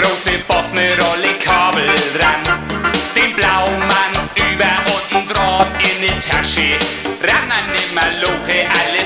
große Boss ne Rolle Kabel dran. Den Blaumann über und ein Draht in die Tasche. Ran an den Maloche, alles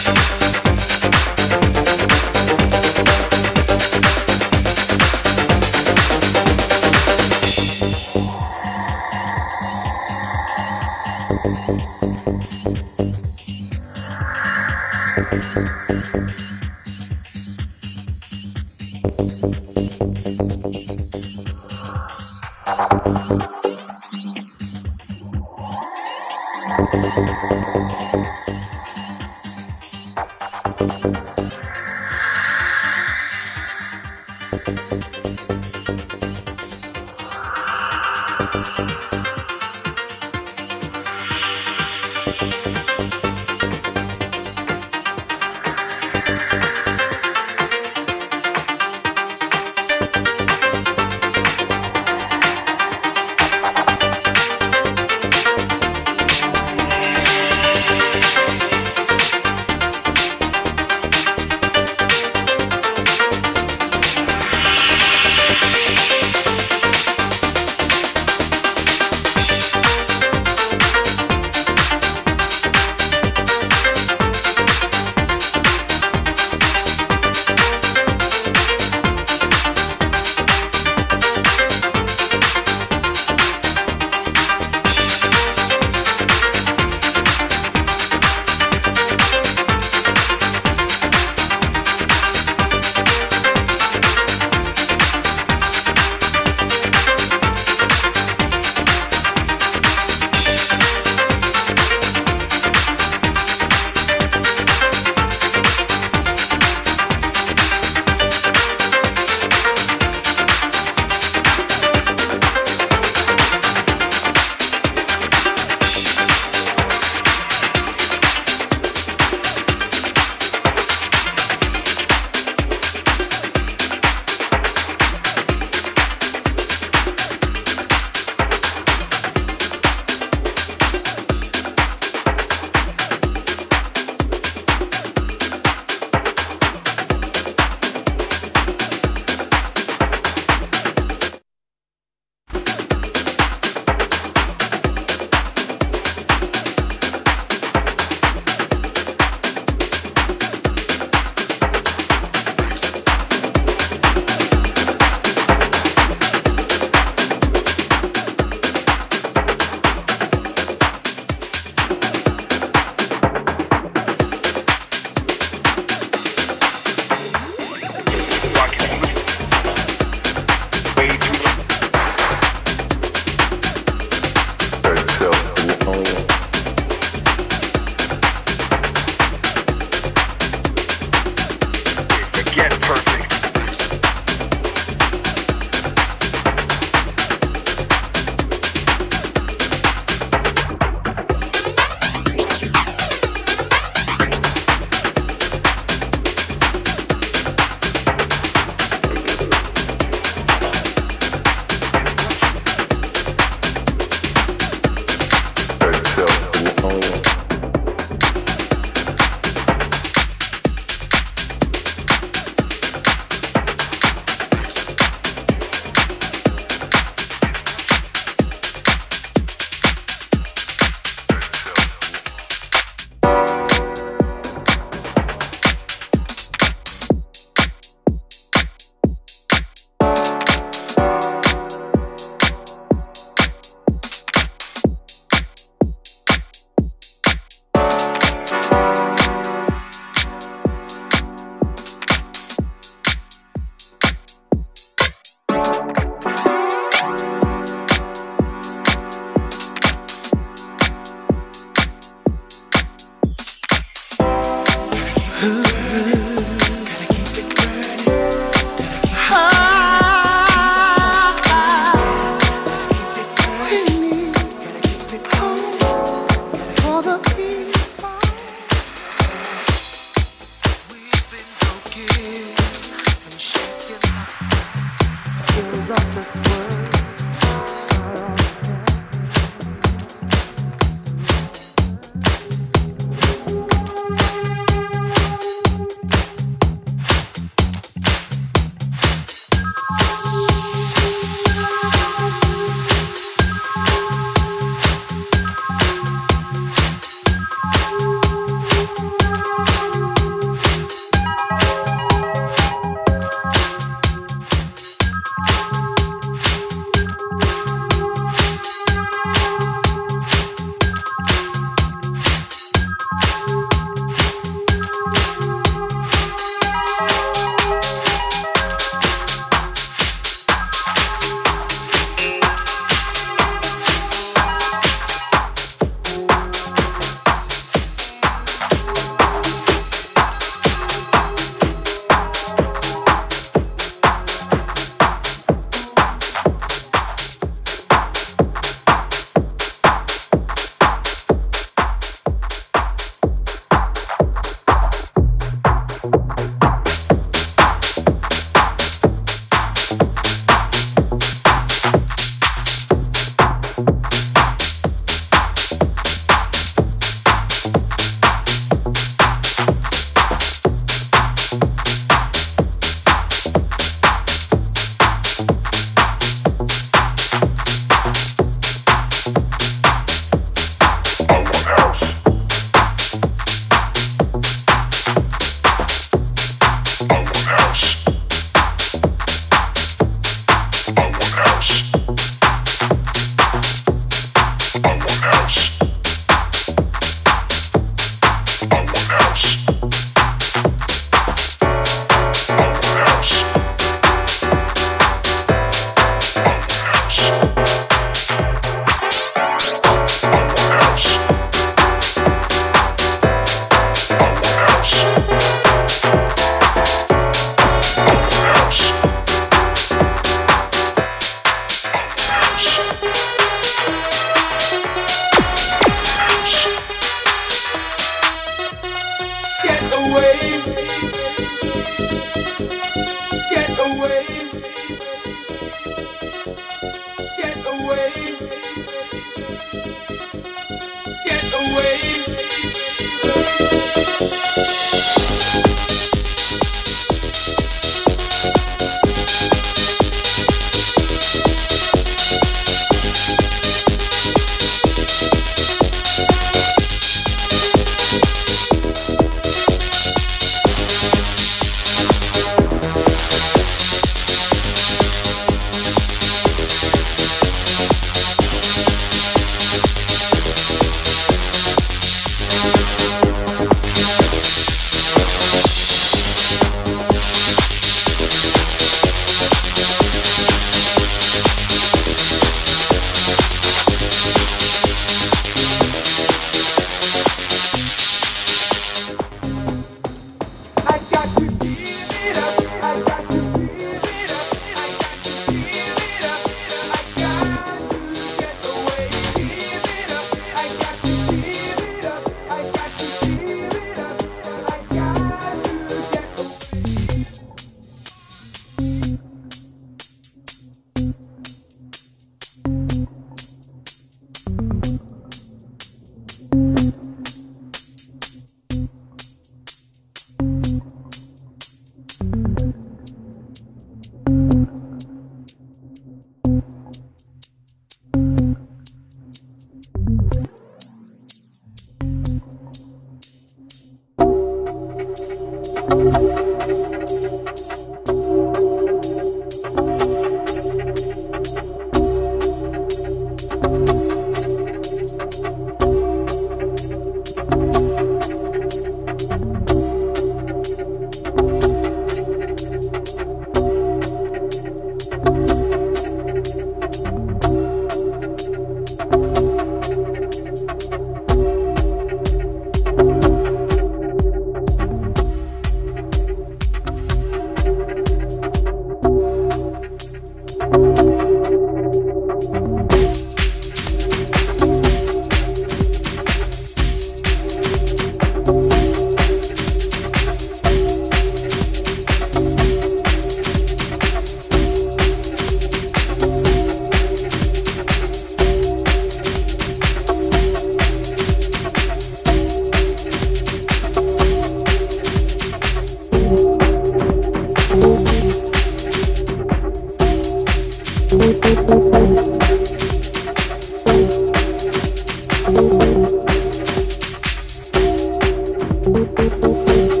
Música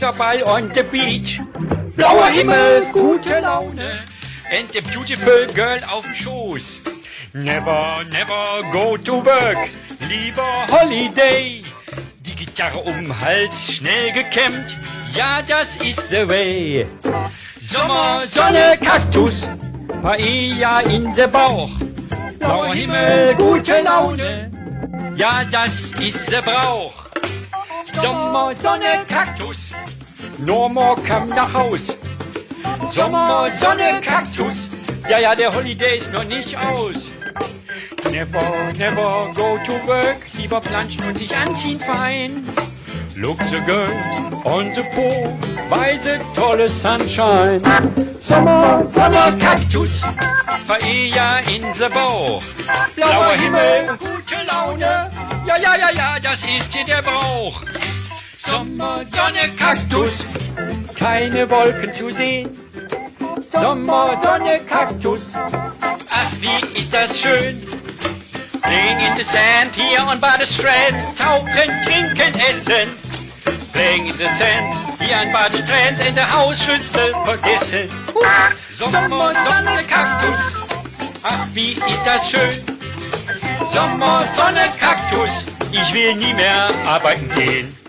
Peterball on the beach. Blauer Himmel, gute Laune, and a beautiful girl auf dem Schoß. Never, never go to work, lieber Holiday. Die Gitarre um den Hals, schnell gekämmt, ja, das ist the way. Sommer, Sonne, Kaktus, Paella in the Bauch. Blauer Himmel, gute Laune, ja, das ist the Brauch. Sommer, Sonne, Kaktus, Norma kam nach Haus. Sommer, Sonne, Kaktus, ja, ja, der Holiday ist noch nicht aus. Never, never go to work, lieber planschen und sich anziehen fein. Look the girls on the pool the tolle sunshine. Sommer, Sommer, Kaktus, Paella in the Bauch. Blauer Himmel, gute Laune, ja, ja, ja, ja, das ist hier der Brauch. Sommer, Sonne, Kaktus, keine Wolken zu sehen. Sommer, Sonne, Kaktus, ach, wie ist das schön. Playing in the sand hier on the strand, tauchen, trinken, essen. Playing in the sand hier an the strand, in der Hausschüssel vergessen. Sommer, Sonne, Kaktus, ach, wie ist das schön. Sommer, Sonne, Kaktus, ich will nie mehr arbeiten gehen.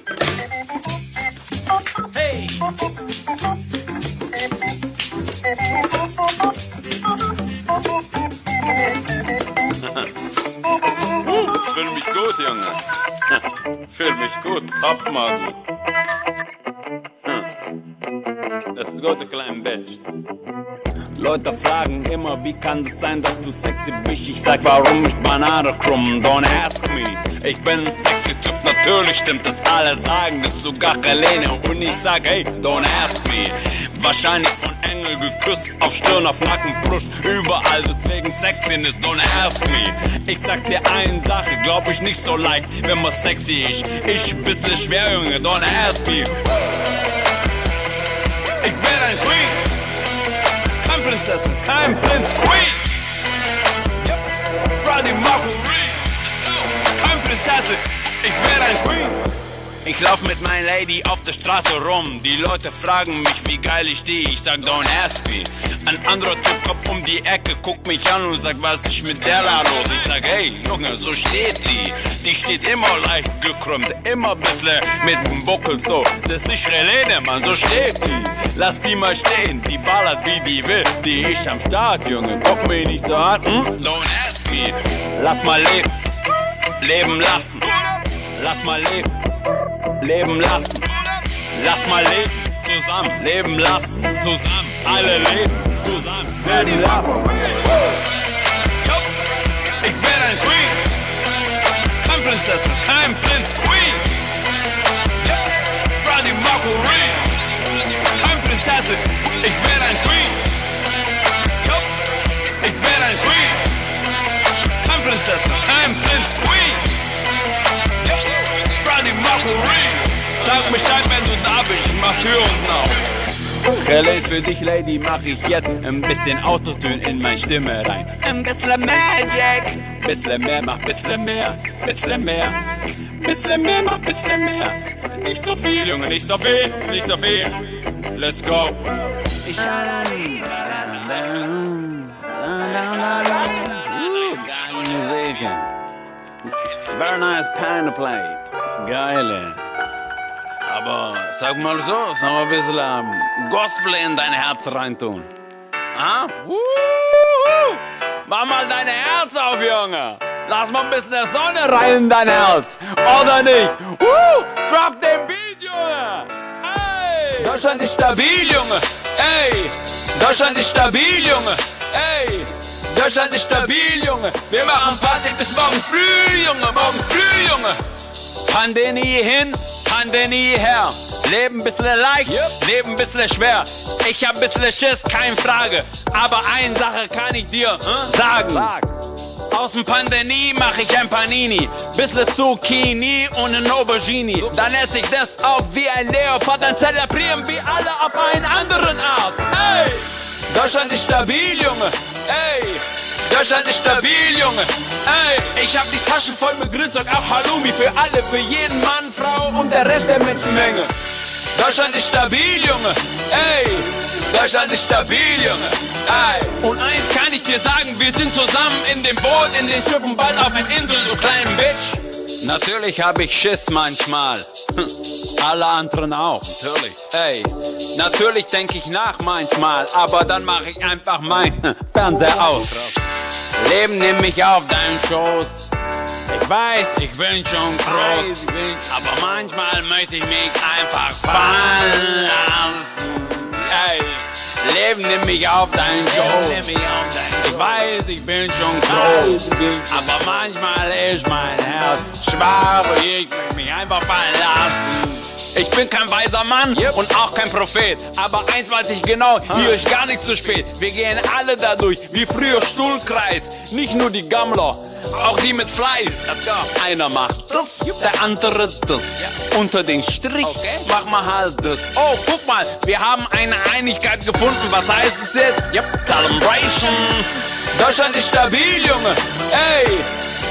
Fühl mich gut, Junge. Fühl mich gut, Topmodel. Hm. Let's go, du kleinen Bitch. Leute fragen immer, wie kann das sein, dass du sexy bist? Ich sag, warum ich Banane krumm? Don't ask me. Ich bin ein sexy Typ, natürlich stimmt das. Alle sagen das, sogar Helene. Und ich sag, hey, don't ask me. Wahrscheinlich von Engel geküsst, auf Stirn, auf Nacken, Brust, überall. Deswegen Sexiness, don't ask me. Ich sag dir eine Sache, glaub ich nicht so leicht, wenn man sexy ist. Ich bisschen schwer, Junge, don't ask me. Ich bin ein Queen. Kein Prinzessin, kein Prinz, Queen. Yep. Freddie Mercury. Kein Prinzessin, ich bin ein Queen. Ich lauf mit meiner Lady auf der Straße rum. Die Leute fragen mich, wie geil ich stehe. Ich sag, don't ask me. Ein anderer Typ kommt um die Ecke, guckt mich an und sagt, was ist mit der da los? Ich sag, hey, Junge, so steht die. Die steht immer leicht gekrümmt, immer bisschen mit dem Buckel so. Das ist Helene, Mann, so steht die. Lass die mal stehen, die ballert wie die will. Die ist am Start, Junge, guck mich nicht so an. Hm? Don't ask me. Lass mal leben, leben lassen. Lass mal leben. Leben lassen. Lass mal leben. Zusammen, leben lassen zusammen, alle leben zusammen. Für die. Ich bin ein Queen, kein Prinzessin, kein Prinz, Queen. Freddie Mercury, kein Prinzessin, ich bin ein Queen. Ich bin ein Queen, kein Prinzessin, kein Prinz, Queen. Sag Bescheid, wenn du da bist, ich mach Tür unten auf. Relays für dich, Lady, mach ich jetzt ein bisschen Autotune in meine Stimme rein. Ein bisschen Magic. Bisschen mehr, mach bisschen mehr, bisschen mehr. Bisschen mehr, mach bisschen mehr. Nicht so viel, Junge, nicht so viel, nicht so viel. Let's go. Ich Geile Musik. Very nice pen to play. Geile. Aber sag mal so, sag mal ein bisschen ähm, Gospel in dein Herz reintun. Ah? Wuhu! Mach mal dein Herz auf, Junge. Lass mal ein bisschen der Sonne rein in dein Herz. Oder nicht? Woo! Drop den Beat, Junge. Ey! Deutschland ist stabil, Junge. Ey! Deutschland ist stabil, Junge. Ey! Deutschland ist stabil, Junge. Wir machen Party bis morgen früh, Junge. Morgen früh, Junge. Pandemie hin, Pandemie her. Leben bisschen leicht, Leben bisschen schwer. Ich hab bisschen Schiss, keine Frage. Aber eine Sache kann ich dir äh, sagen. Aus dem Pandemie mach ich ein Panini. Bisschen Zucchini und ein Aubergine. Dann esse ich das auf wie ein Leopard. Dann zelebrieren wir alle auf einen anderen Art. Ey! Deutschland ist stabil, Junge. Ey, Deutschland ist stabil, Junge. Ey, ich hab die Tasche voll mit Grünzeug, auch Halloumi für alle, für jeden Mann, Frau und der Rest der Menschenmenge. Deutschland ist stabil, Junge. Ey, Deutschland ist stabil, Junge. Ey, und eins kann ich dir sagen, wir sind zusammen in dem Boot, in den Schiffen, bald auf der Insel, du kleinen Bitch. Natürlich hab ich Schiss manchmal. Hm, Alle anderen auch, natürlich. Ey, natürlich denke ich nach manchmal, aber dann mache ich einfach mein Fernseher aus. Leben nimm mich auf deinen Schoß. Ich weiß, ich bin schon groß, aber manchmal möchte ich mich einfach fallen lassen. Ey, Leben nimm mich auf deinen Schoß. Ich weiß, ich bin schon groß, aber manchmal ist mein Herz schwach und ich möchte mich einfach fallen lassen. Ich bin kein weiser Mann und auch kein Prophet. Aber eins weiß ich genau, hier ist gar nichts zu spät. Wir gehen alle dadurch, wie früher Stuhlkreis. Nicht nur die Gammler, auch die mit Fleiß. Einer macht das, der andere das. Unter den Strich mach mal halt das. Oh, guck mal, wir haben eine Einigkeit gefunden. Was heißt es jetzt? Yep, Celebration. Deutschland ist stabil, Junge. Ey,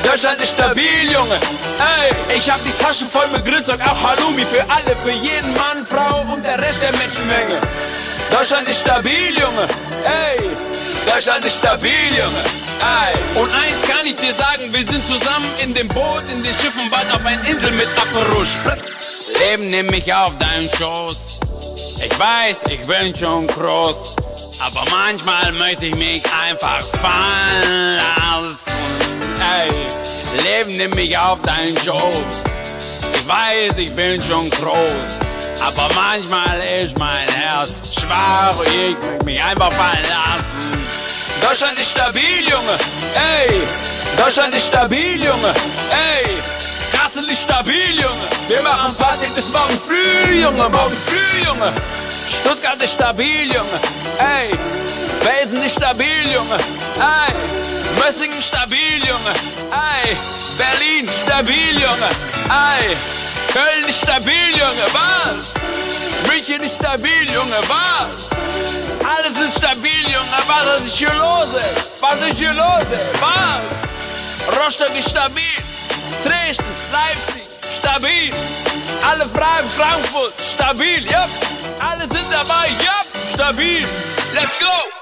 Deutschland ist stabil, Junge. Ey, ich hab die Tasche voll mit Grünzeug, auch Halloumi für alle, für jeden Mann, Frau und der Rest der Menschenmenge. Deutschland ist stabil, Junge. Ey, Deutschland ist stabil, Junge. Ey, und eins kann ich dir sagen, wir sind zusammen in dem Boot, in den Schiffen, bald auf einer Insel mit Aperol Spritz. Leben nimm mich auf deinen Schoß. Ich weiß, ich bin schon groß, aber manchmal möchte ich mich einfach fallen lassen. Ey, Leben nimm mich auf deinen Schoß. Ich weiß, ich bin schon groß, aber manchmal ist mein Herz schwach und ich möchte mich einfach fallen lassen. Deutschland ist stabil, Junge. Ey, Deutschland ist stabil, Junge. Ey, Kassel ist stabil, Junge. Wir machen Party bis morgen früh, Junge. Morgen früh, Junge. Stuttgart ist stabil, Junge. Ey, Belsen ist stabil, Junge. Ey, Mössingen stabil, Junge. Ey, Berlin stabil, Junge. Ey, Köln ist stabil, Junge. Was? München ist stabil, Junge. Was? Alles ist stabil, Junge. Was ist hier los? ey? Was ist hier los? ey? Was? Rostock ist stabil. Dresden, Leipzig, stabil. Alle frei in Frankfurt, stabil. Yep. Alle sind dabei. Yep. Stabil. Let's go.